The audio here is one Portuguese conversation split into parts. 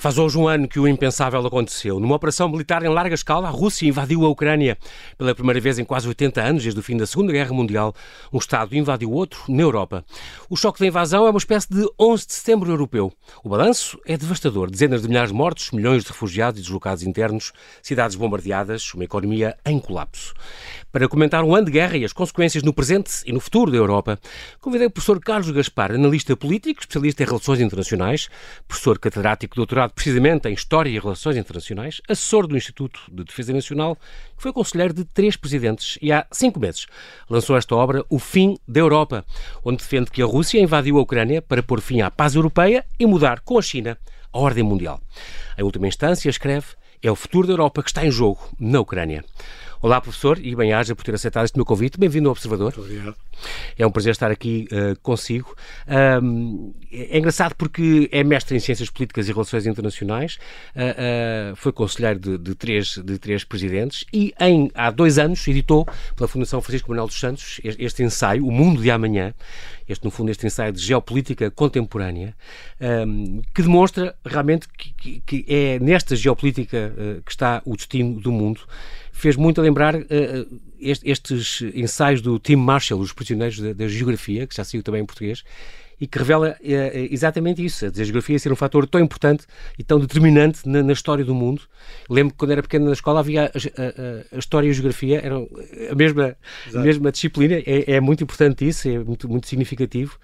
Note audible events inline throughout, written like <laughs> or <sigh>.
Faz hoje um ano que o impensável aconteceu. Numa operação militar em larga escala, a Rússia invadiu a Ucrânia. Pela primeira vez em quase 80 anos, desde o fim da Segunda Guerra Mundial, um Estado invadiu outro na Europa. O choque da invasão é uma espécie de 11 de setembro europeu. O balanço é devastador. Dezenas de milhares de mortos, milhões de refugiados e deslocados internos, cidades bombardeadas, uma economia em colapso. Para comentar um ano de guerra e as consequências no presente e no futuro da Europa, convidei o professor Carlos Gaspar, analista político, especialista em relações internacionais, professor catedrático de doutorado precisamente em História e Relações Internacionais, assessor do Instituto de Defesa Nacional, que foi conselheiro de três presidentes e há cinco meses lançou esta obra, O Fim da Europa, onde defende que a Rússia invadiu a Ucrânia para pôr fim à paz europeia e mudar com a China a ordem mundial. Em última instância, escreve, é o futuro da Europa que está em jogo na Ucrânia. Olá, professor, e bem-aja por ter aceitado este meu convite. Bem-vindo ao Observador. Muito obrigado. É um prazer estar aqui uh, consigo. Um, é engraçado porque é mestre em Ciências Políticas e Relações Internacionais, uh, uh, foi conselheiro de, de, três, de três presidentes e em, há dois anos editou pela Fundação Francisco Manuel dos Santos este ensaio, O Mundo de Amanhã, este, no fundo, este ensaio de geopolítica contemporânea, um, que demonstra realmente que, que, que é nesta geopolítica que está o destino do mundo fez muito a lembrar uh, estes ensaios do Tim Marshall, Os Prisioneiros da, da, Geografia, que já saiu também em português, e que revela uh, exatamente isso, a geografia ser um fator tão importante e tão determinante na, na história do mundo. Lembro que quando era pequeno na escola havia a, a, a história e a geografia, eram a mesma, a mesma disciplina, é, é muito importante isso, é muito, muito significativo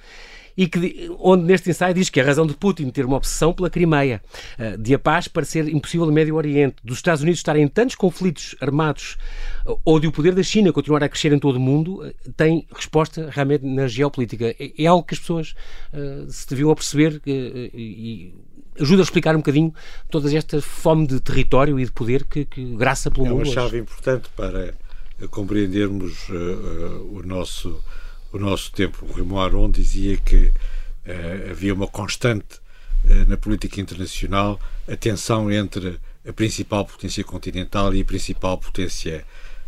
e que, onde neste ensaio diz que a razão de Putin ter uma obsessão pela Crimeia, eh, de a paz parecer impossível no Médio Oriente, dos Estados Unidos estarem em tantos conflitos armados eh, ou de o poder da China continuar a crescer em todo o mundo, eh, tem resposta realmente na geopolítica. É, é algo que as pessoas se deviam a perceber e ajuda a explicar um bocadinho toda esta fome de território e de poder que, que graça pelo mundo. É uma chave hoje. importante para compreendermos uh, uh, o nosso o nosso tempo. O Rui Aron dizia que uh, havia uma constante uh, na política internacional a tensão entre a principal potência continental e a principal potência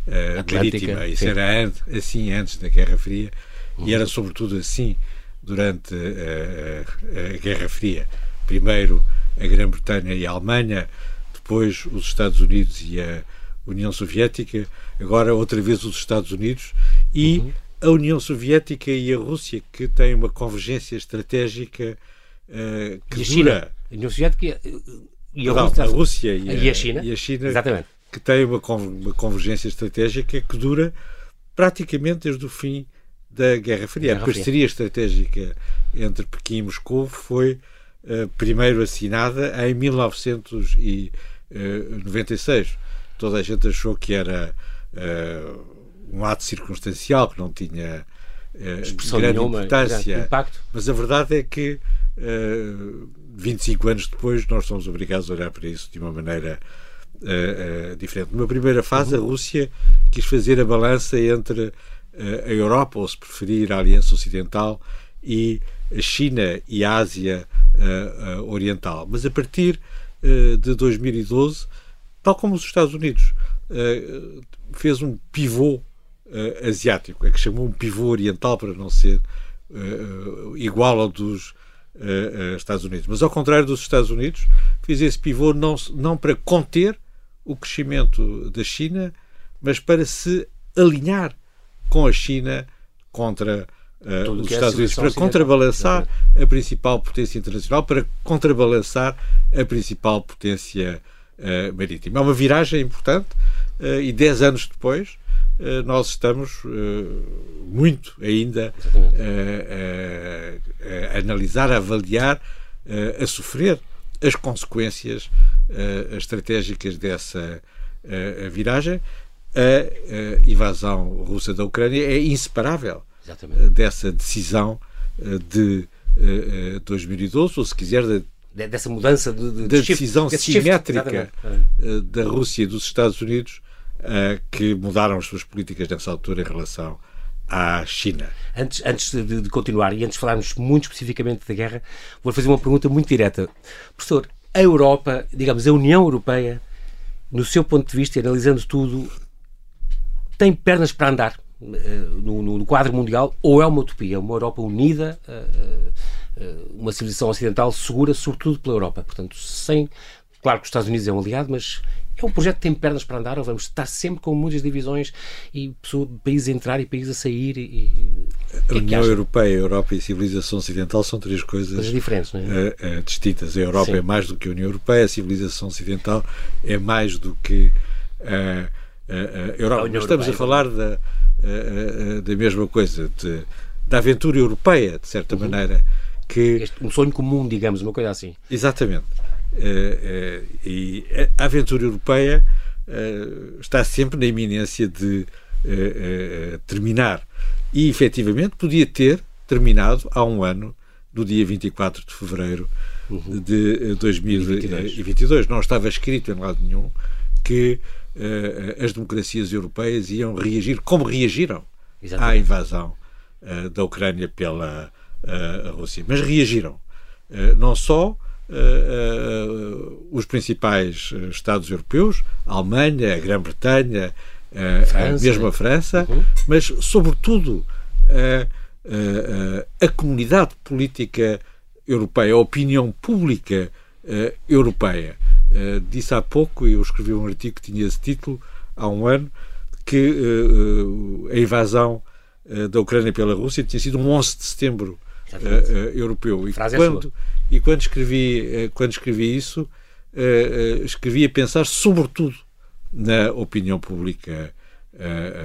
uh, marítima. Isso sim. era assim antes da Guerra Fria uhum. e era sobretudo assim durante a Guerra Fria. Primeiro a Grã-Bretanha e a Alemanha, depois os Estados Unidos e a União Soviética, agora outra vez os Estados Unidos e uhum a União Soviética e a Rússia, que têm uma convergência estratégica uh, que e a China, dura... a União Soviética e a, Não, Rússia, a Rússia e, e, a, China, e a China Exatamente. que têm uma, uma convergência estratégica que dura praticamente desde o fim da Guerra Fria. Guerra a parceria estratégica entre Pequim e Moscou foi uh, primeiro assinada em 1996. Toda a gente achou que era uh, um ato circunstancial que não tinha uh, grande nenhuma, importância. impacto. Mas a verdade é que uh, eh, 25 anos depois nós somos obrigados a olhar para isso de uma maneira uh, uh, diferente. Numa primeira fase, uhum. a Rússia quis fazer a balança entre a Europa, ou se preferir, a Aliança Ocidental, e a China e a Ásia Oriental. Mas a partir de 2012, tal como os Estados Unidos, fez um pivô uh, asiático, é que chamou um pivô oriental para não ser uh, igual ao dos Estados Unidos. Mas ao contrário dos Estados Unidos, fez esse pivô não, não para conter o crescimento da China, mas para se alinhar com a China contra uh, os é Estados Unidos, para contrabalançar a principal potência internacional, para contrabalançar a principal potência uh, marítima. É uma viragem importante uh, e dez anos depois eh, nós estamos eh, muito ainda a, a, a, analisar, a avaliar, eh, a sofrer as consequências estratégicas dessa viragem. A invasão russa da Ucrânia é inseparável Exatamente. dessa decisão de 2012, ou se quiser, dessa mudança de, de, da de decisão simétrica da Rússia e dos Estados Unidos que mudaram as suas políticas nessa altura em relação à China. Antes, antes de, de, continuar e antes de falarmos muito especificamente da guerra, vou fazer uma pergunta muito direta. Professor, a Europa, digamos, a União Europeia, no seu ponto de vista, analisando tudo, tem pernas para andar uh, no, no, quadro mundial ou é uma utopia? Uma Europa unida, uh, uma civilização ocidental segura, sobretudo pela Europa. Portanto, sem. Claro que os Estados Unidos é um aliado, mas é um projeto que tem pernas para andar ou vamos estar sempre com muitas divisões e países a entrar e países a sair? E, a é União Europeia, a Europa e a civilização ocidental são três coisas, coisas diferentes, é? Uh, uh, distintas. A Europa Sim. é mais do que a União Europeia, a civilização ocidental é mais do que uh, a Europa. Mas estamos Europeia, a falar da, da mesma coisa, de, da aventura europeia, de certa uhum. maneira. Que... Este, um sonho comum, digamos, uma coisa assim. Exatamente. Uh, uh, e a aventura europeia uh, está sempre na iminência de terminar. E, efetivamente, podia ter terminado há um ano, no dia 24 de fevereiro uhum. de 2022. Não estava escrito em lado nenhum que as democracias europeias iam reagir como reagiram Exatamente. à invasão da Ucrânia pela Rússia. Mas reagiram. não só uh, os principais Estados europeus, a Alemanha, a Grã-Bretanha, uh, mesmo a França, uhum. mas, sobretudo, a comunidade política europeia, a opinião pública europeia. disse há pouco, e eu escrevi um artigo que tinha esse título, há um ano, que a invasão da Ucrânia pela Rússia tinha sido um 11 de setembro europeu. E quando, e quando escrevi, eh, quando escrevi isso, escrevi a pensar sobretudo na opinião pública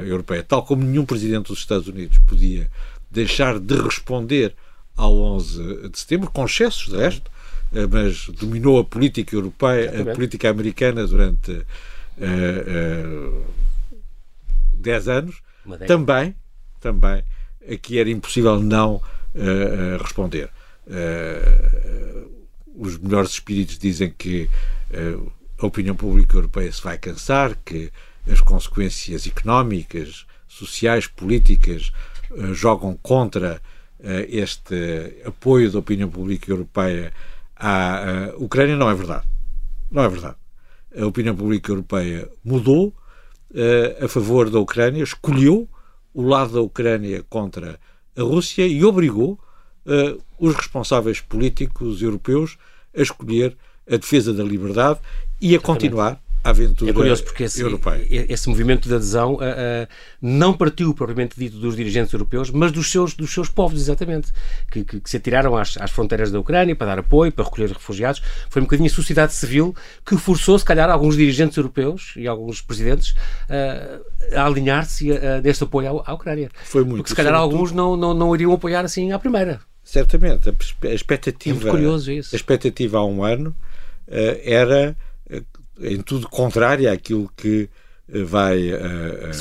europeia, tal como nenhum presidente dos Estados Unidos podia deixar de responder ao 11 de setembro, com excessos de resto, mas dominou a política europeia, a política americana durante uh, uh, 10 anos, também, também, aqui era impossível não uh, responder. Os melhores espíritos dizem que a opinião pública europeia se vai cansar, que as consequências económicas, sociais, políticas uh, jogam contra este apoio da opinião pública europeia à Ucrânia. Não é verdade. Não é verdade. A opinião pública europeia mudou a favor da Ucrânia, escolheu o lado da Ucrânia contra a Rússia e obrigou uh, os responsáveis políticos europeus a escolher a defesa da liberdade e a continuar aventura é curioso porque esse, europeia. esse movimento de adesão uh, uh, não partiu propriamente dito dos dirigentes europeus, mas dos seus, dos seus povos, exatamente, que, que, que se atiraram às, às, fronteiras da Ucrânia para dar apoio, para recolher refugiados. Foi um bocadinho a sociedade civil que forçou, se calhar, alguns dirigentes europeus e alguns presidentes uh, a alinhar-se neste apoio à, à, Ucrânia. Foi muito. Porque se calhar alguns não, não, não iriam apoiar assim à primeira. Certamente. A, expectativa, é curioso isso. A expectativa há um ano era em tudo contrária àquilo que uh, vai,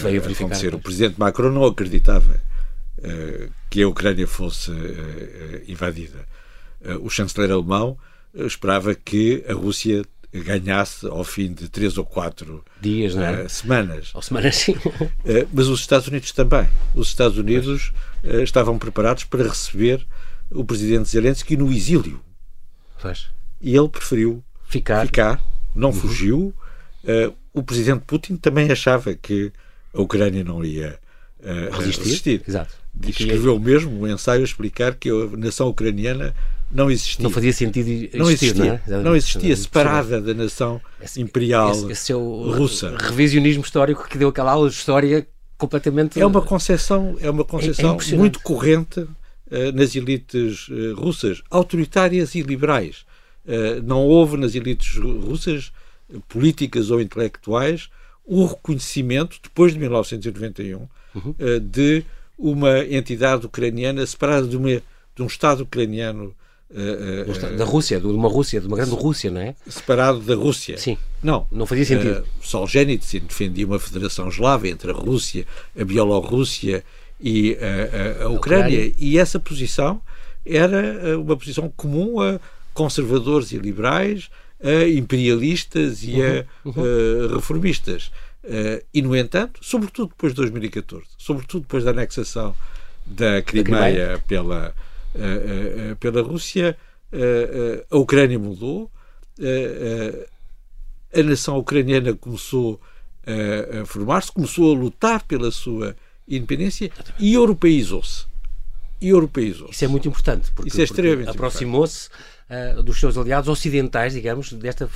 vai acontecer. O presidente Macron não acreditava que a Ucrânia fosse invadida. o chanceler alemão esperava que a Rússia ganhasse ao fim de três ou quatro dias, uh, semanas. Ou semanas, sim. Uh, <laughs> mas os Estados Unidos também. Os Estados Unidos uh, estavam preparados para receber o presidente Zelensky no exílio. Pois. E ele preferiu ficar, ficar não uhum. fugiu. Uh, o presidente Putin também achava que a Ucrânia não ia uh, resistir. resistir. Exato. Escreveu mesmo um ensaio a explicar que a nação ucraniana não existia. Não fazia sentido existir, não existia. Não, é? não existia, separada da nação imperial esse, esse é russa. revisionismo histórico que deu aquela aula de história completamente... É uma concepção, é uma concepção é, muito corrente eh, nas elites eh, russas, autoritárias e liberais. Eh, não houve nas elites russas, políticas ou intelectuais, o reconhecimento, depois de 1991, uhum. de uma entidade ucraniana separada de, uma, de um Estado ucraniano. Da Rússia, de uma Rússia, de uma grande Rússia, não é? Separado da Rússia. Sim. Não. Não fazia sentido. Uh, Solzhenitsyn defendia uma federação eslava entre a Rússia, a Bielorrússia e a, a, a Ucrânia. Ucrânia. E essa posição era eh, uma posição comum a conservadores e liberais, a imperialistas e a uhum. uh, reformistas. Uh, e, no entanto, sobretudo depois de 2014, sobretudo depois da anexação da Crimeia, pela, uh, pela Rússia, a Ucrânia mudou, a nação ucraniana começou a formar-se, começou a lutar pela sua independência e europeizou-se. e europeizou. Isso é muito importante, porque, Isso é extremamente aproximou-se uh, dos seus aliados ocidentais, digamos, desta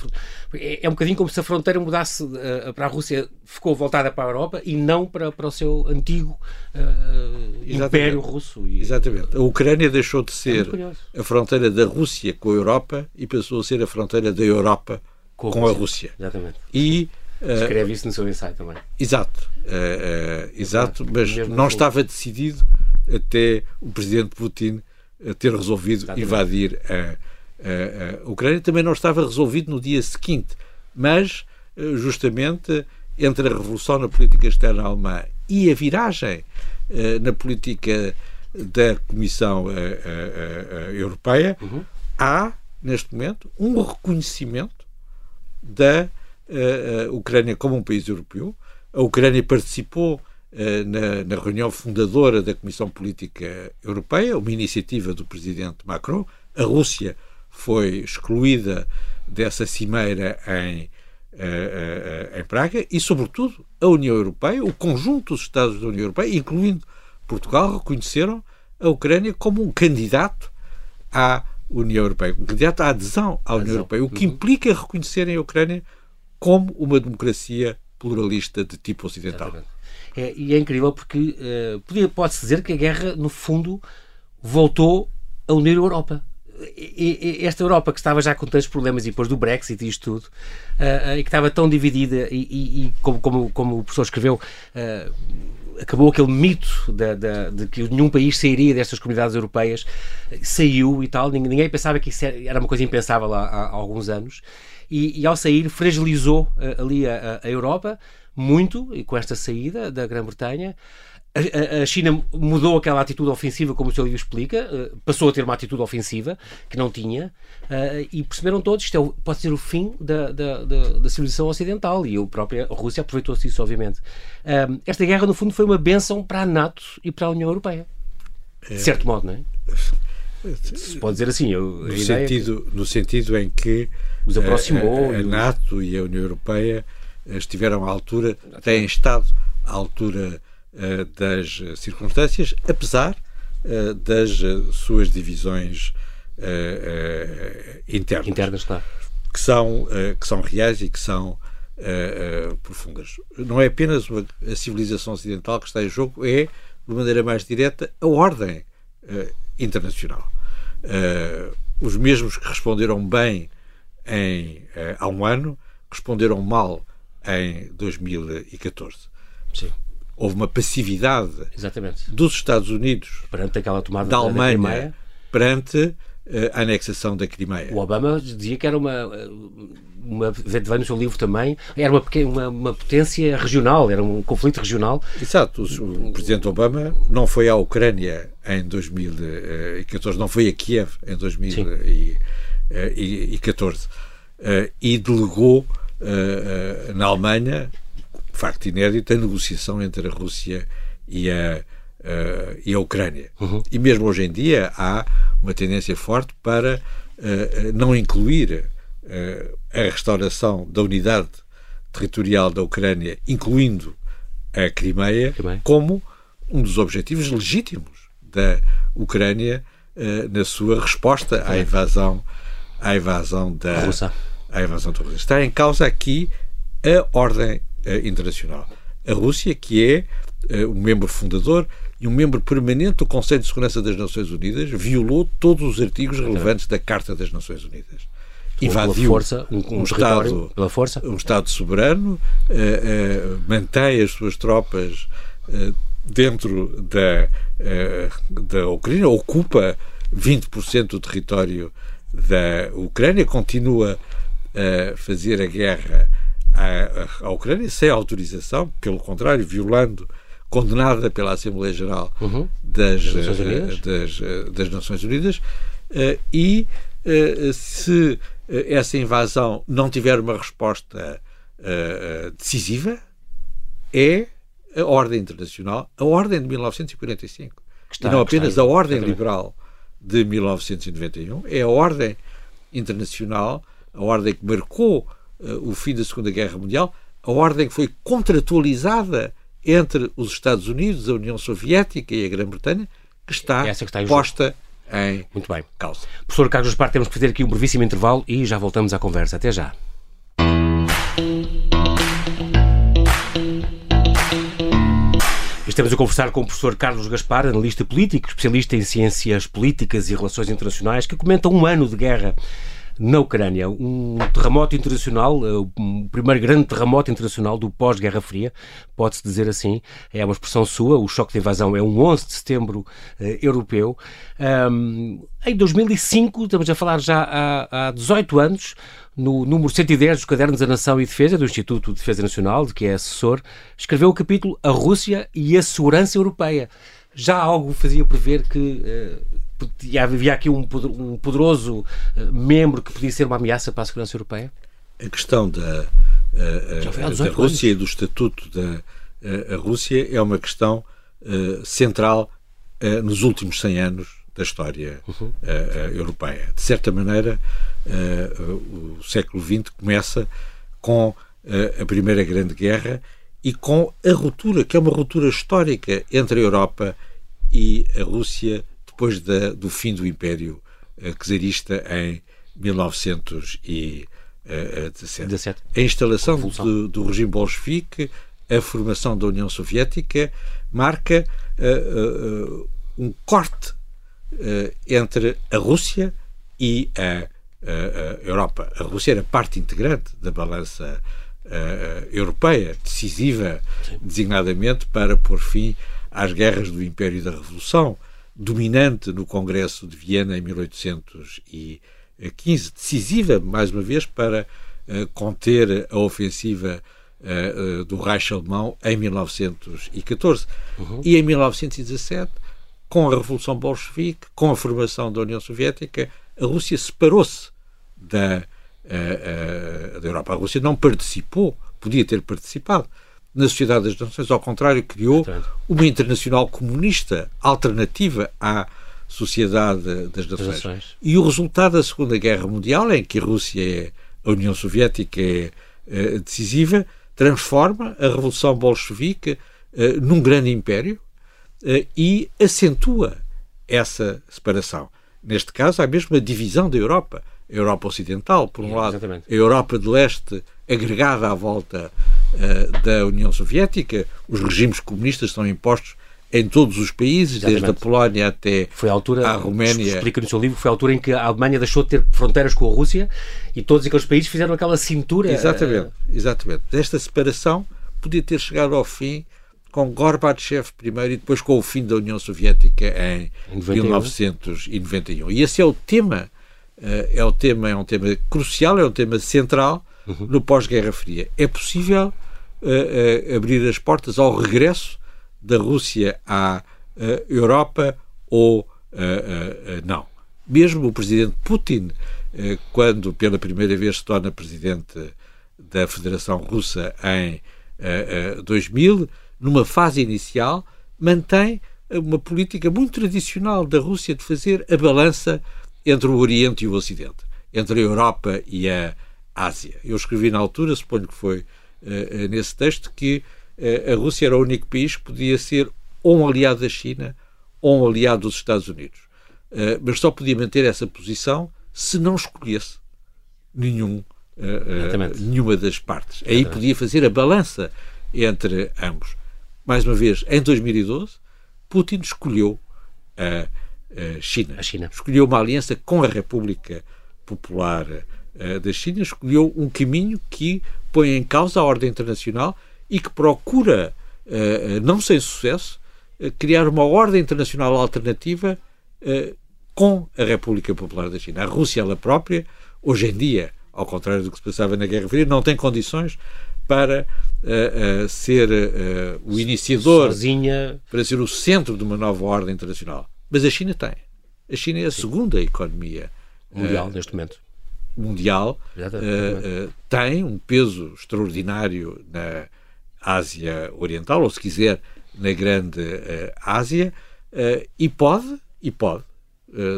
é, é um bocadinho como se a fronteira mudasse uh, para a Rússia, ficou voltada para a Europa e não para, para o seu antigo uh, Império Russo. E... Exatamente. A Ucrânia deixou de ser é a fronteira da Rússia com a Europa e passou a ser a fronteira da Europa com, com a Rússia. Exatamente. E Escreve isso no seu ensaio também. Exato, uh, uh, exato, mas não estava decidido até o presidente Putin ter resolvido Exatamente. invadir a, a, a, Ucrânia. Também não estava resolvido no dia seguinte, mas uh, justamente entre a revolução na política externa alemã e a viragem na política da Comissão Europeia, uhum. há, neste momento, um reconhecimento da Ucrânia como um país europeu. A Ucrânia participou eh, na, na, reunião fundadora da Comissão Política Europeia, uma iniciativa do presidente Macron. A Rússia foi excluída dessa cimeira em, eh, eh, em Praga e, sobretudo, a União Europeia, o conjunto dos Estados da União Europeia, incluindo Portugal, reconheceram a Ucrânia como um candidato à União Europeia, um candidato à adesão à União. Europeia, o que uhum. implica reconhecerem a Ucrânia como uma democracia pluralista de tipo ocidental. É, e é incrível porque uh, pode-se dizer que a guerra, no fundo, voltou a unir a Europa. Esta Europa que estava já com tantos problemas e depois do Brexit e isto tudo, uh, uh, e que estava tão dividida, e, e como, como, como, o professor escreveu, acabou aquele mito de, de, de, que nenhum país sairia destas comunidades europeias, saiu e tal, ninguém, pensava que isso era uma coisa impensável há, há alguns anos, e, e ao sair fragilizou ali a, a, Europa muito, e com esta saída da Grã-Bretanha. A, China mudou aquela atitude ofensiva, como o seu livro explica, uh, passou a ter uma atitude ofensiva que não tinha, uh, e perceberam todos que isto é, pode ser o fim da, da, da, da civilização ocidental, e a própria Rússia aproveitou-se disso, obviamente. Esta guerra, no fundo, foi uma benção para a NATO e para a União Europeia. De é. certo modo, não é? Se pode dizer assim. Eu, no, sentido, no sentido em que os aproximou. A, a, a NATO e a União Europeia estiveram à altura, têm estado à altura das circunstâncias, apesar uh, das uh, suas divisões internas. Internas, claro. Que são, que são reais e que são profundas. Não é apenas a civilização ocidental que está em jogo, é, de maneira mais direta, a ordem internacional. os mesmos que responderam bem em, eh, há um ano, responderam mal em 2014. Sim. Houve uma passividade Exatamente. dos Estados Unidos perante aquela tomada da Alemanha da perante eh, a anexação da Crimeia. O Obama dizia que era uma, uma vai no seu livro também, era uma, uma, uma, potência regional, era um conflito regional. Exato. O, o Presidente Obama não foi à Ucrânia em 2014, não foi a Kiev em 2014. 2014 eh, e delegou eh, eh, na Alemanha, facto inédito, a negociação entre a Rússia e a, e a Ucrânia. Uhum. E mesmo hoje em dia há uma tendência forte para não incluir a restauração da unidade territorial da Ucrânia, incluindo a Crimeia, Crimeia. como um dos objetivos legítimos da Ucrânia na sua resposta à invasão à invasão da Russa. À invasão da Rússia. Está em causa aqui a ordem uh, internacional. A Rússia, que é uh, um membro fundador e um membro permanente do Conselho de Segurança das Nações Unidas, violou todos os artigos relevantes da Carta das Nações Unidas. Invadiu força, um, um, um Estado, um Estado soberano, uh, mantém as suas tropas dentro da, da Ucrânia, ocupa 20% do território da Ucrânia, continua a fazer a guerra à, à Ucrânia sem autorização, pelo contrário, violando, condenada pela Assembleia Geral uhum. das, das, Nações eh, das, eh, das, Nações Unidas, eh, e se essa invasão não tiver uma resposta decisiva, é a ordem internacional, a ordem de 1945. Está, e não apenas a ordem liberal de 1991, é a ordem internacional, a ordem que marcou o fim da Segunda Guerra Mundial, a ordem que foi contratualizada entre os Estados Unidos, a União Soviética e a Grã-Bretanha, que está, é que está posta em Muito bem. causa. Professor Carlos Gaspar, temos que fazer aqui um brevíssimo intervalo e já voltamos à conversa. Até já. Estamos a conversar com o professor Carlos Gaspar, analista político, especialista em ciências políticas e relações internacionais, que comenta um ano de guerra na Ucrânia. Um terremoto internacional, eh, o primeiro grande terremoto internacional do pós-Guerra Fria, pode-se dizer assim. É uma expressão sua. O choque de invasão é um 11 de setembro uh, europeu. Um, em 2005, estamos a falar já há, há 18 anos, no número 110 dos Cadernos da Nação e Defesa, do Instituto de Defesa Nacional, de que é assessor, escreveu o capítulo A Rússia e a Segurança Europeia. Já algo fazia prever que havia aqui um poderoso eh, membro que podia ser uma ameaça para a segurança europeia? A questão da, a, a, da Rússia e do estatuto da a, Rússia é uma questão central nos últimos 100 anos da história uhum. uh, europeia. De certa maneira, o século XX começa com a Primeira Grande Guerra e com a ruptura, que é uma ruptura histórica entre a Europa e a Rússia depois da, do fim do Império uh, czarista em 1917. A instalação do, do, regime bolchevique, a formação da União Soviética, marca uh, uh, um corte entre a Rússia e a, a, Europa. A Rússia era parte integrante da balança europeia, decisiva, Sim. designadamente para pôr fim às guerras do Império da Revolução dominante no Congresso de Viena em 1815, decisiva, mais uma vez, para uh, conter a ofensiva uh, uh, do Reich alemão em 1914. Uhum. E em 1917, com a Revolução Bolchevique, com a formação da União Soviética, a Rússia separou-se da, da Europa. A Rússia não participou, podia ter participado, na Sociedade das Nações, ao contrário, criou uma internacional comunista alternativa à Sociedade das Nações. Nações. E o resultado da Segunda Guerra Mundial, em que a Rússia é, a União Soviética é, é decisiva, transforma a Revolução Bolchevique é, num grande império é, e acentua essa separação. Neste caso, há mesmo uma divisão da Europa. A Europa Ocidental, por um lado, Exatamente. a Europa de Leste agregada à volta da União Soviética. Os regimes comunistas são impostos em todos os países, Exatamente. desde a Polónia até foi a, altura, a Roménia. Explica no seu livro, foi a altura em que a Alemanha deixou de ter fronteiras com a Rússia e todos aqueles países fizeram aquela cintura. Exatamente, exatamente. Esta separação podia ter chegado ao fim com Gorbachev primeiro e depois com o fim da União Soviética em 91. 1991. E esse é o tema, eh, é o tema, é um tema crucial, é um tema central. No pós-Guerra Fria. É possível uh, uh, abrir as portas ao regresso da Rússia à uh, Europa ou não? Mesmo o presidente Putin, quando pela primeira vez se torna presidente da Federação Russa em 2000, numa fase inicial, mantém uma política muito tradicional da Rússia de fazer a balança entre o Oriente e o Ocidente, entre a Europa e a Ásia. Eu escrevi na altura, suponho que foi uh, nesse texto, que uh, a Rússia era o único país que podia ser ou um aliado da China ou um aliado dos Estados Unidos. Uh, mas só podia manter essa posição se não escolhesse nenhum, nenhuma das partes. Aí podia fazer a balança entre ambos. Mais uma vez, em 2012, Putin escolheu a, a China. A China. Escolheu uma aliança com a República Popular eh, da China escolheu um caminho que põe em causa a ordem internacional e que procura, eh, eh, não sem sucesso, criar uma ordem internacional alternativa com a República Popular da China. A Rússia, ela própria, hoje em dia, ao contrário do que se passava na Guerra Fria, não tem condições para uh, uh, ser uh, o iniciador, Sozinha. para ser o centro de uma nova ordem internacional. Mas a China tem. A China é a Sim. segunda economia mundial neste momento mundial uh, uh, tem um peso extraordinário na Ásia Oriental, ou se quiser, na Grande uh, Ásia, e pode, e pode,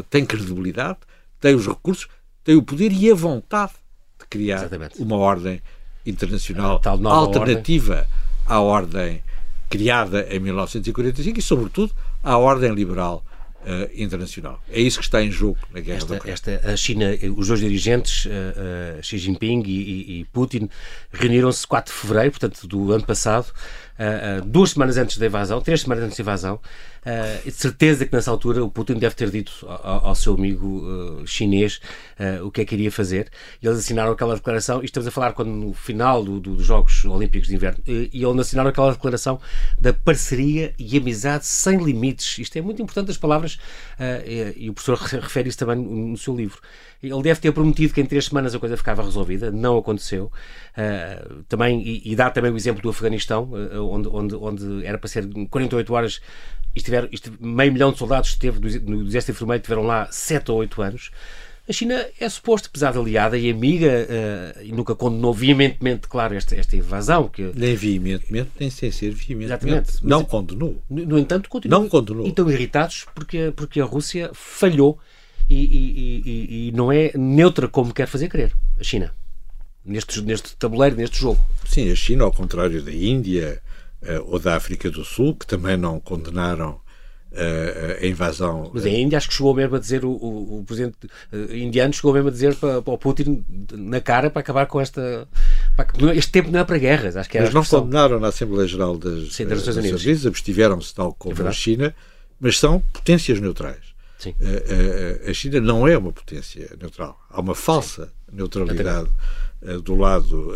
tem credibilidade, tem os recursos, tem o poder e a vontade de criar Exatamente. uma ordem internacional alternativa ordem. à ordem criada em 1945 e, sobretudo, à ordem liberal uh, internacional. É isso que está em jogo na guerra esta, da Ucrânia. Esta, a China, os dois dirigentes, uh, uh, Xi Jinping e, e, e Putin, reuniram-se 4 de fevereiro, portanto, do ano passado, duas semanas antes da invasão, três semanas antes da invasão, Uh, de certeza que nessa altura o Putin deve ter dito ao, ao seu amigo uh, chinês o que é que iria fazer. E eles assinaram aquela declaração, e estamos a falar quando no final do, do, dos Jogos Olímpicos de Inverno, e, e eles assinaram aquela declaração da parceria e amizade sem limites. Isto é muito importante, as palavras, e, e, o professor refere isso também no, no seu livro. Ele deve ter prometido que em três semanas a coisa ficava resolvida, não aconteceu. Uh, também, e, e, dá também o exemplo do Afeganistão, uh, onde, onde, onde era para ser 48 horas estiver, meio milhão de soldados esteve no exército enfermeiro tiveram lá 7 ou 8 anos. A China é suposto, apesar de aliada e amiga, uh, e nunca condenou veementemente, claro, esta, esta invasão. Que... Nem veementemente, nem sem ser veementemente. Exatamente. Não condenou. No, no entanto, continuam. Não condenou. E estão irritados porque, porque a Rússia falhou e, e, e, não é neutra como quer fazer crer a China. Neste, neste tabuleiro, neste jogo. Sim, a China, ao contrário da Índia, uh, ou da África do Sul, que também não condenaram uh, a invasão. Mas a Índia acho que chegou mesmo a dizer, o, o, o presidente uh, indiano chegou mesmo a dizer para, para, o Putin na cara para acabar com esta. Para, este tempo não é para guerras, acho que era Mas não condenaram na Assembleia Geral das, Sim, das Nações Unidas, Unidas abstiveram-se tal como é a China, mas são potências neutrais. A, a, China não é uma potência neutral. Há uma falsa neutralidade do lado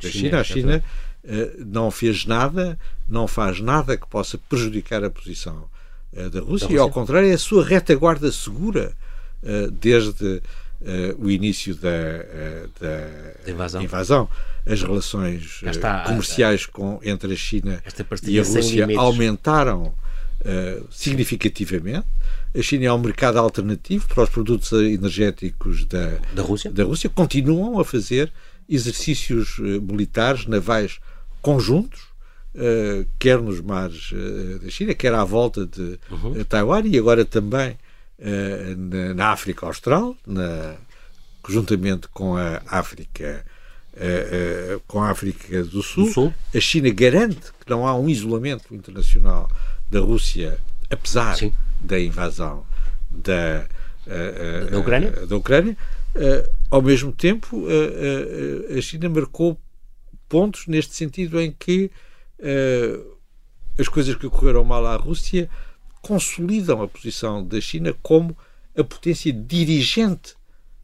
da China. A China eh, não fez nada, não faz nada que possa prejudicar a posição eh, da Rússia, e ao contrário é a sua retaguarda segura eh, desde o início da, da invasão. invasão. As relações comerciais com, entre a China e a Rússia aumentaram significativamente. A China é um mercado alternativo para os produtos energéticos da, da, Rússia. da Rússia. Continuam a fazer exercícios militares, navais conjuntos, uh, quer nos mares uh, da China, quer à volta de uhum. Taiwan e agora também na, na, África Austral, na, conjuntamente com a África com a África do Sul. do Sul. A China garante que não há um isolamento internacional da Rússia, apesar Sim. da invasão da, uh, da Ucrânia. Da Ucrânia. ao mesmo tempo, a China marcou pontos neste sentido em que uh, as coisas que ocorreram mal à Rússia consolidam a posição da China como a potência dirigente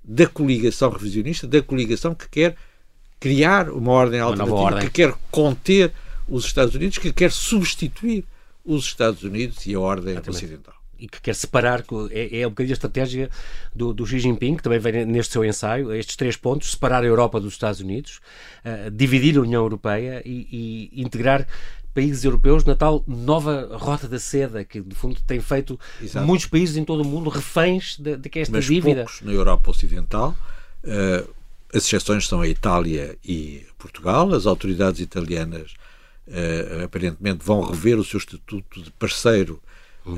da coligação revisionista, da coligação que quer criar uma ordem alternativa, uma ordem. que quer conter os Estados Unidos, que quer substituir os Estados Unidos e a ordem Exatamente. ocidental e que quer separar, é, é um bocadinho a estratégia do, do Xi Jinping, que também vem neste seu ensaio, estes três pontos, separar a Europa dos Estados Unidos, uh, dividir a União Europeia e, e, integrar países europeus na tal nova rota da seda, que de fundo tem feito Exato. muitos países em todo o mundo reféns de, de que esta Mas dívida. Poucos na Europa Ocidental. Uh, as exceções são a Itália e Portugal. As autoridades italianas uh, aparentemente vão rever o seu estatuto de parceiro uh,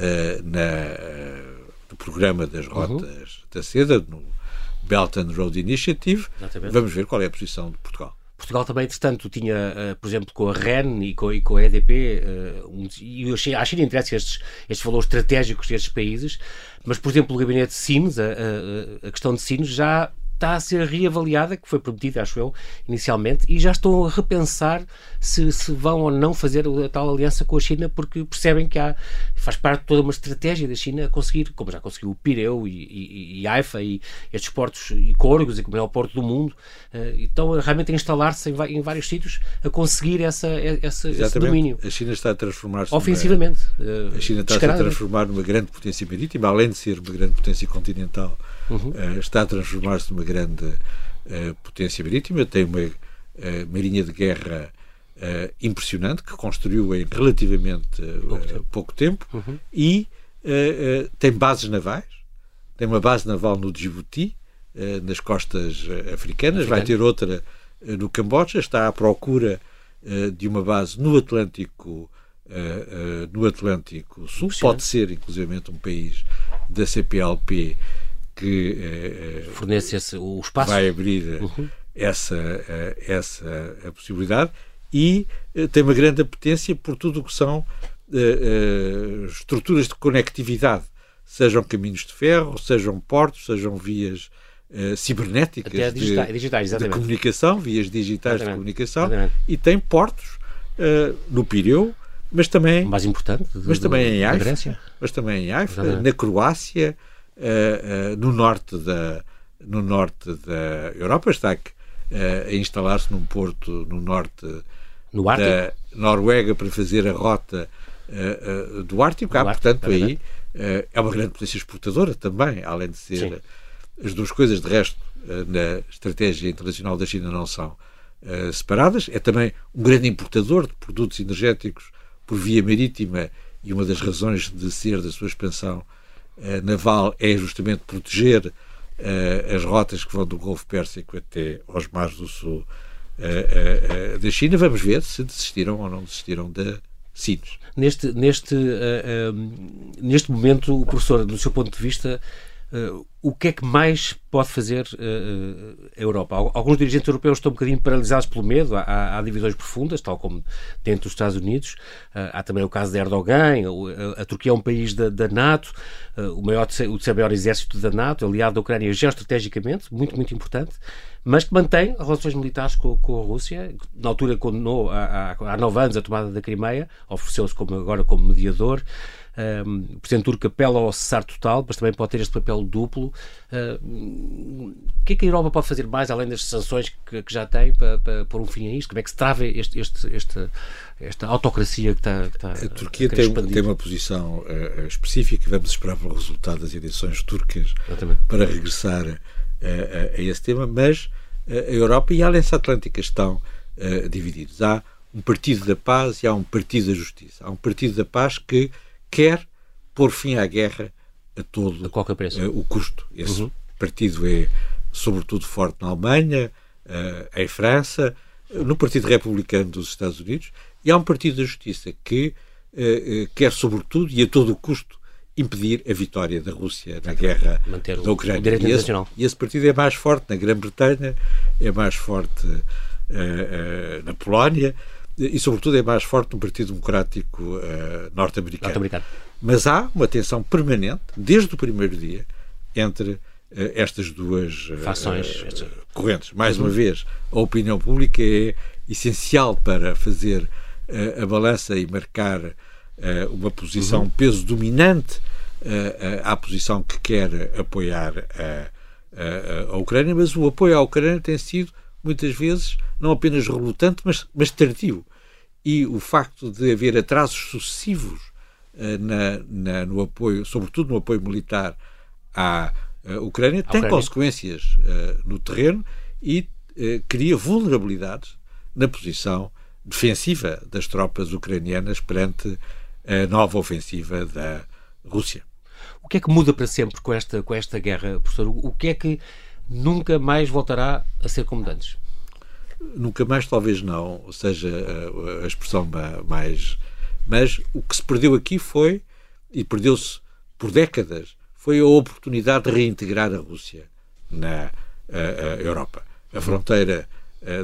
na, uh, no programa das uhum. rotas uhum. da seda, no Belt and Road Initiative. Exatamente. Vamos ver qual é a posição de Portugal. Portugal também, entretanto, tinha, por exemplo, com a REN e com, e com a EDP, um, e a China interessa estes, estes valores estratégicos destes países, mas, por exemplo, o gabinete de Sines, a, a, a questão de Sines, já está a ser reavaliada, que foi prometida, acho eu, inicialmente, e já estão a repensar se, se vão ou não fazer a tal aliança com a China, porque percebem que há, faz parte de toda uma estratégia da China a conseguir, como já conseguiu o Pireu e, e, e Haifa e estes portos icônicos e como é o porto do mundo, uh, então realmente a instalar-se em, em, vários sítios a conseguir essa, essa, esse domínio. A China está a transformar-se ofensivamente. Numa, uh, a China está -se a transformar numa grande potência marítima, além de ser uma grande potência continental uhum. uh, está a transformar-se numa grande uh, potência marítima, tem uma uh, marinha de guerra impressionante que construiu em relativamente pouco tempo, pouco tempo. Uhum. e tem bases navais, tem uma base naval no Djibouti, nas costas africanas, Africano. vai ter outra no Camboja, está à procura de uma base no Atlântico no Atlântico Sul, pode ser inclusive um país da CPLP que eh, eh, fornece esse, o espaço. vai abrir uhum. essa, eh, essa a possibilidade e tem uma grande apetência por tudo o que são estruturas de conectividade, sejam caminhos de ferro, sejam portos, sejam vias uh, cibernéticas de, digitais, de, comunicação, vias digitais exatamente. de comunicação, exatamente. e tem portos uh, no Pireu, mas também mais importante, do, mas também em Haifa, mas também em Haifa, na Croácia, uh, no norte da no norte da Europa está a instalar-se num porto no norte no da Noruega para fazer a rota do Ártico. Há, portanto, aí é uma grande potência exportadora também, além de ser Sim as duas coisas, de resto, eh, na estratégia internacional da China não são uh, separadas. É também um grande importador de produtos energéticos por via marítima e uma das razões de ser da sua expansão uh, naval é justamente proteger uh, as rotas que vão do Golfo Pérsico até aos mares do sul da China. Vamos ver se desistiram ou não desistiram da Sines. Neste, neste, neste momento, o professor, do seu ponto de vista, Uh, o que é que mais pode fazer uh, a Europa? Alguns dirigentes europeus estão um bocadinho paralisados pelo medo, há, há divisões profundas, tal como dentro dos Estados Unidos. Uh, há também o caso de Erdogan, a, a Turquia é um país da, da NATO, o, maior, o maior exército da NATO, aliado da Ucrânia geoestrategicamente, muito, muito importante, mas que mantém relações militares com, com a Rússia. Na altura condenou há, há, há nove anos a tomada da Crimeia, ofereceu-se como, agora como mediador. Um, o Presidente turco apela ao cessar total, mas também pode ter este papel duplo. Uh, o que é que a Europa pode fazer mais, além das sanções que, que já tem, para, para pôr um fim a isto? Como é que se trava este, este, este, esta autocracia que está, que está a Turquia a tem, tem, uma posição uh, específica. Vamos esperar pelo resultado das eleições turcas para regressar uh, a esse tema, mas a Europa e a Aliança Atlântica estão divididos. Há um partido da paz e há um partido da justiça. Há um partido da paz que quer pôr fim à guerra a todo a qualquer preço. Uh, o custo. Esse uhum. partido é sobretudo forte na Alemanha, uh, em França, uh, no Partido Republicano dos Estados Unidos, e há um Partido da Justiça que quer sobretudo e a todo o custo impedir a vitória da Rússia na guerra Manter da Ucrânia. O e, esse, e esse partido é mais forte na Grã-Bretanha, é mais forte na Polónia, e, sobretudo, é mais forte no Partido Democrático uh, norte-americano. Norte Mas há uma tensão permanente, desde o primeiro dia, entre uh, estas duas uh, correntes. Mais uma uhum. vez, a opinião pública é essencial para fazer a balança e marcar uma posição, uhum. peso dominante à posição que quer apoiar a, a, a Ucrânia, mas o apoio à Ucrânia tem sido muitas vezes não apenas relutante, mas, mas tardio. E o facto de haver atrasos sucessivos uh, na, na, no apoio, sobretudo no apoio militar à uh, Ucrânia, tem Ucrânia. consequências uh, no terreno e cria vulnerabilidades na posição defensiva das tropas ucranianas perante a nova ofensiva da Rússia. O que é que muda para sempre com esta, com esta guerra, professor? O que é que nunca mais voltará a ser como antes? Nunca mais, talvez não, seja a, a expressão mais. Mas o que se perdeu aqui foi, e perdeu-se por décadas, foi a oportunidade de reintegrar a Rússia na a, a Europa. A fronteira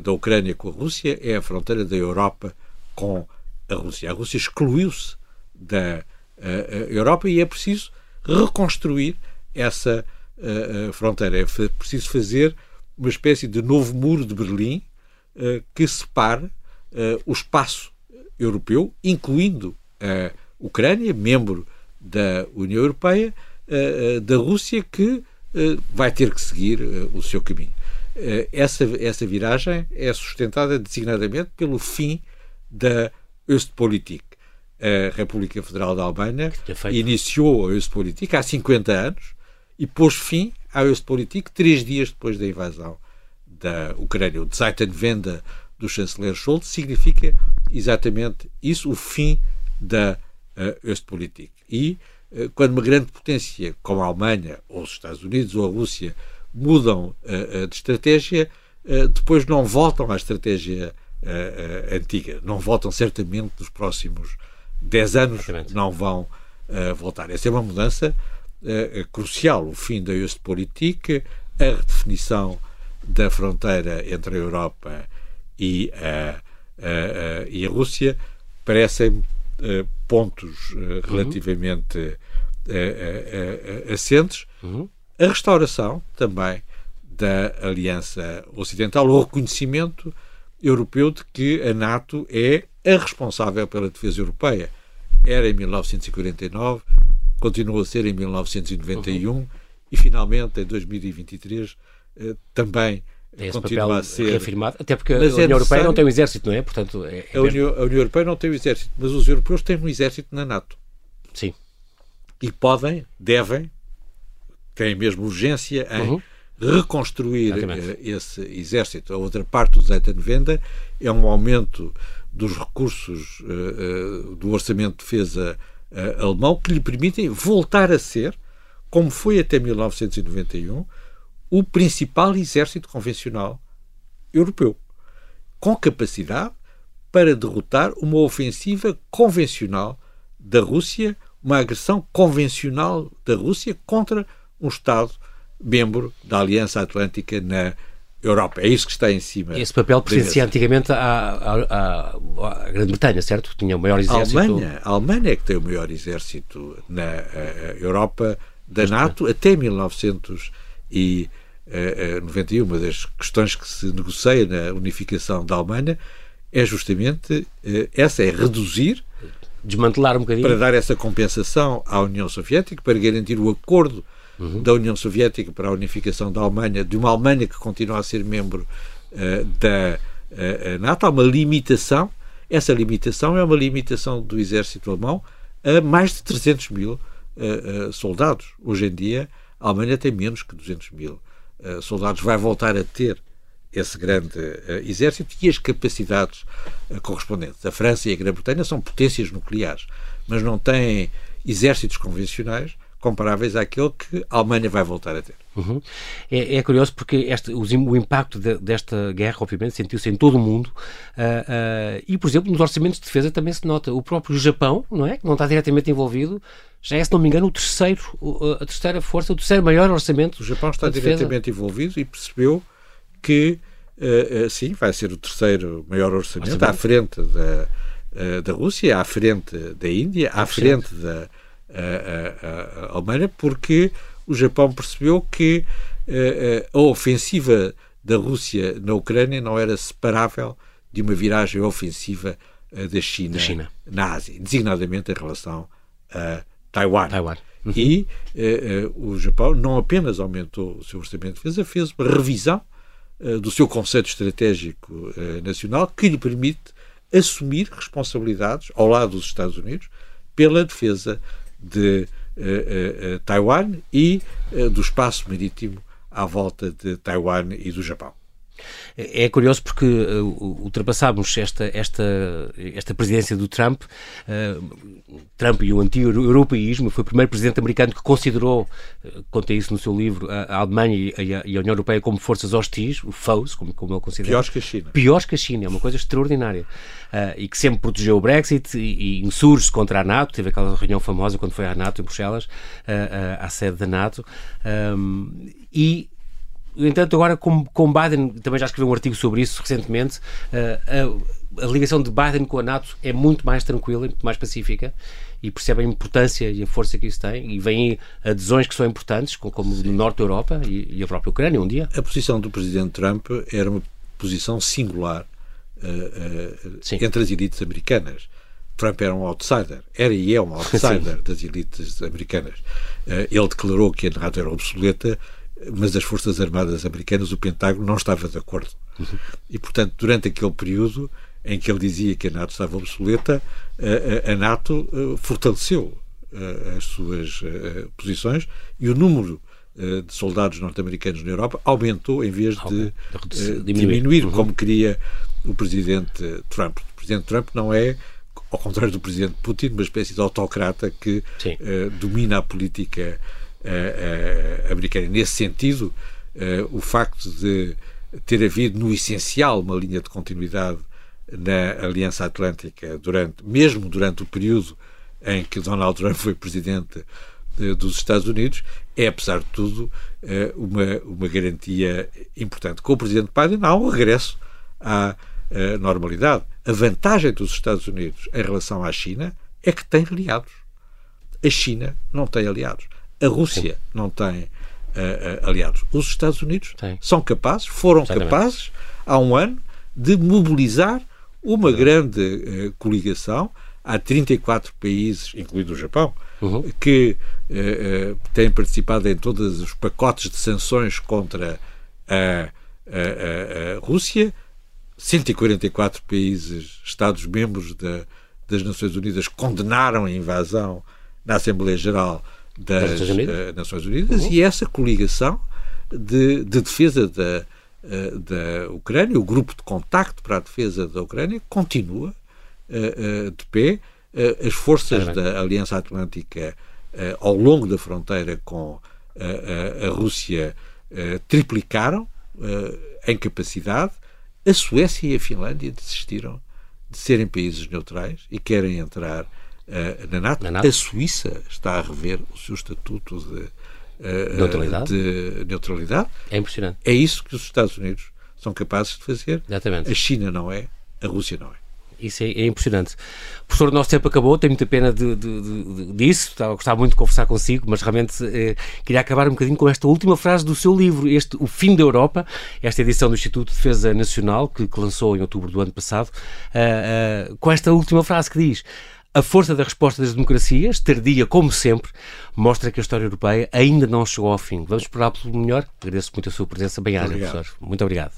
da Ucrânia com a Rússia é a fronteira da Europa com a Rússia. A Rússia excluiu-se da Europa e é preciso reconstruir essa fronteira. É preciso fazer uma espécie de novo muro de Berlim que separe o espaço europeu, incluindo a Ucrânia, membro da União Europeia, da Rússia, que vai ter que seguir o seu caminho. essa, essa viragem é sustentada designadamente pelo fim da Östpolitik. A República Federal da Alemanha iniciou a Östpolitik há 50 anos e pôs fim à Östpolitik três dias depois da invasão da Ucrânia. O Zeitenwende do chanceler Scholz significa exatamente isso, o fim da uh, Ostpolitik. E uh, quando uma grande potência como a Alemanha, ou os Estados Unidos, ou a Rússia mudam uh, de estratégia, depois não voltam à estratégia antiga. Não voltam certamente nos próximos 10 anos, exatamente. não vão voltar. Essa é uma mudança crucial, o fim da Ostpolitik, a redefinição da fronteira entre a Europa e a, a, a e a Rússia parecem uh, pontos uh, relativamente assentes, uhum. a restauração também da Aliança Ocidental, o reconhecimento europeu de que a NATO é a responsável pela defesa europeia. Era em 1949, continuou a ser em 1991 uhum. e finalmente em 2023 eh, também esse continua a ser reafirmado, até porque a União é Europeia não tem um exército, não é? Portanto, é, é a, União, a, União, Europeia não tem um exército, mas os europeus têm um exército na NATO. Sim. E podem, devem, têm mesmo urgência em uhum. reconstruir uh, esse exército. A outra parte do Zeitenwende é um aumento dos recursos uh, uh, do orçamento de defesa alemão que lhe permitem voltar a ser, como foi até 1991, o principal exército convencional europeu, com capacidade para derrotar uma ofensiva convencional da Rússia, uma agressão convencional da Rússia contra um Estado membro da Aliança Atlântica na Europa. É isso que está em cima. Esse papel pertencia antigamente à, à, à Grã-Bretanha, certo? Tinha o maior exército. A Alemanha, a Alemanha é que tem o maior exército na a, a Europa da NATO até 1900 e uh, 91, uma das questões que se negocia na unificação da Alemanha é justamente essa, é reduzir desmantelar um bocadinho para dar essa compensação à União Soviética, para garantir o acordo uhum. da União Soviética para a unificação da Alemanha, de uma Alemanha que continua a ser membro uh, da uh, NATO, há uma limitação. Essa limitação é uma limitação do exército alemão a mais de 300 mil uh, soldados. Hoje em dia, a Alemanha tem menos que 200 mil soldados, vai voltar a ter esse grande uh, exército e as capacidades uh, correspondentes. A França e a Grã-Bretanha são potências nucleares, mas não têm exércitos convencionais comparáveis àquele que a Alemanha vai voltar a ter. Uhum. É, é, curioso porque este, o, o impacto de, desta guerra, obviamente, sentiu-se em todo o mundo uh, uh, e, por exemplo, nos orçamentos de defesa também se nota. O próprio Japão, não é? Que não está diretamente envivolvido, já é, se não me engano, o terceiro, a terceira força, o terceiro maior orçamento. O Japão está diretamente envolvido e percebeu que, uh, sim, vai ser o terceiro maior orçamento, orçamento. à frente da, da Rússia, à frente da Índia, à frente da a, a, a Alemanha, porque o Japão percebeu que a ofensiva da Rússia na Ucrânia não era separável de uma viragem ofensiva da China, da China. na Ásia, designadamente em relação a Taiwan. Taiwan. Uhum. E uh, uh, o Japão não apenas aumentou o seu orçamento de defesa, fez uma revisão uh, do seu conceito estratégico nacional que lhe permite assumir responsabilidades ao lado dos Estados Unidos pela defesa de uh, uh, Taiwan e do espaço marítimo à volta de Taiwan e do Japão. É curioso porque uh, ultrapassámos esta, esta, esta presidência do Trump. Uh, Trump e o antigo europeísmo foi o primeiro presidente americano que considerou, uh, conta isso no seu livro, a, Alemanha e a, União Europeia como forças hostis, o foes, como, como ele considera. Piores que a China. Piores que a China, é uma coisa extraordinária. E que sempre protegeu o Brexit e, e insurge contra a NATO. Teve aquela reunião famosa quando foi à NATO em Bruxelas, à sede da NATO. Um, e no entanto, agora com, com Biden, também já escreveu um artigo sobre isso recentemente, uh, a, a, ligação de Biden com a NATO é muito mais tranquila, muito mais pacífica e percebe a importância e a força que isso tem e vêm adesões que são importantes, como no norte da Europa e, e, a própria Ucrânia um dia. A posição do presidente Trump era uma posição singular uh, uh, entre as elites americanas. Trump era um outsider, era e é um <laughs> outsider Sim. das elites americanas. ele declarou que a NATO era obsoleta mas as Forças Armadas Americanas, o Pentágono, não estava de acordo. Uhum. E, portanto, durante aquele período em que ele dizia que a NATO estava obsoleta, a, a, NATO uh, fortaleceu uh, as suas uh, posições e o número de soldados norte-americanos na Europa aumentou em vez de, de diminuir, uhum. como queria o presidente Trump. O presidente Trump não é, ao contrário do presidente Putin, uma espécie de autocrata que domina a política uh, americana. Nesse sentido, o facto de ter havido, no essencial, uma linha de continuidade na Aliança Atlântica, durante, mesmo durante o período em que Donald Trump foi presidente dos Estados Unidos, é, apesar de tudo, uma, uma garantia importante. Com o presidente Biden há um regresso à normalidade. A vantagem dos Estados Unidos em relação à China é que tem aliados. A China não tem aliados. A Rússia Sim. não tem uh, uh, aliados. Os Estados Unidos Sim. são capazes, foram Exatamente. capazes, há um ano, de mobilizar uma grande uh, coligação. Há 34 países, incluindo o Japão, uhum. que têm participado em todos os pacotes de sanções contra a, a, a, a Rússia. 144 países, Estados-membros da, das Nações Unidas, condenaram a invasão na Assembleia Geral das, Nações Unidas, Nações Unidas uhum. e essa coligação de, de defesa da, uh, da Ucrânia, o grupo de contacto para a defesa da Ucrânia, continua uh, de pé. as forças da Aliança Atlântica ao longo da fronteira com a Rússia triplicaram em capacidade. A Suécia e a Finlândia desistiram de serem países neutrais e querem entrar na, NATO. na, NATO. A Suíça está a rever o seu estatuto de, uh, neutralidade. de neutralidade. É impressionante. É isso que os Estados Unidos são capazes de fazer. Exatamente. A China não é, a Rússia não é. Isso é, é, impressionante. Professor, o nosso tempo acabou, tenho muita pena de, de, de, disso, estava a gostar muito de conversar consigo, mas realmente eh, queria acabar um bocadinho com esta última frase do seu livro, este O Fim da Europa, esta edição do Instituto de Defesa Nacional, que, que lançou em outubro do ano passado, uh, uh, com esta última frase que diz a força da resposta das democracias, tardia como sempre, mostra que a história europeia ainda não chegou ao fim. Vamos esperar pelo melhor. Agradeço muito a sua presença bem área, professor. Muito obrigado.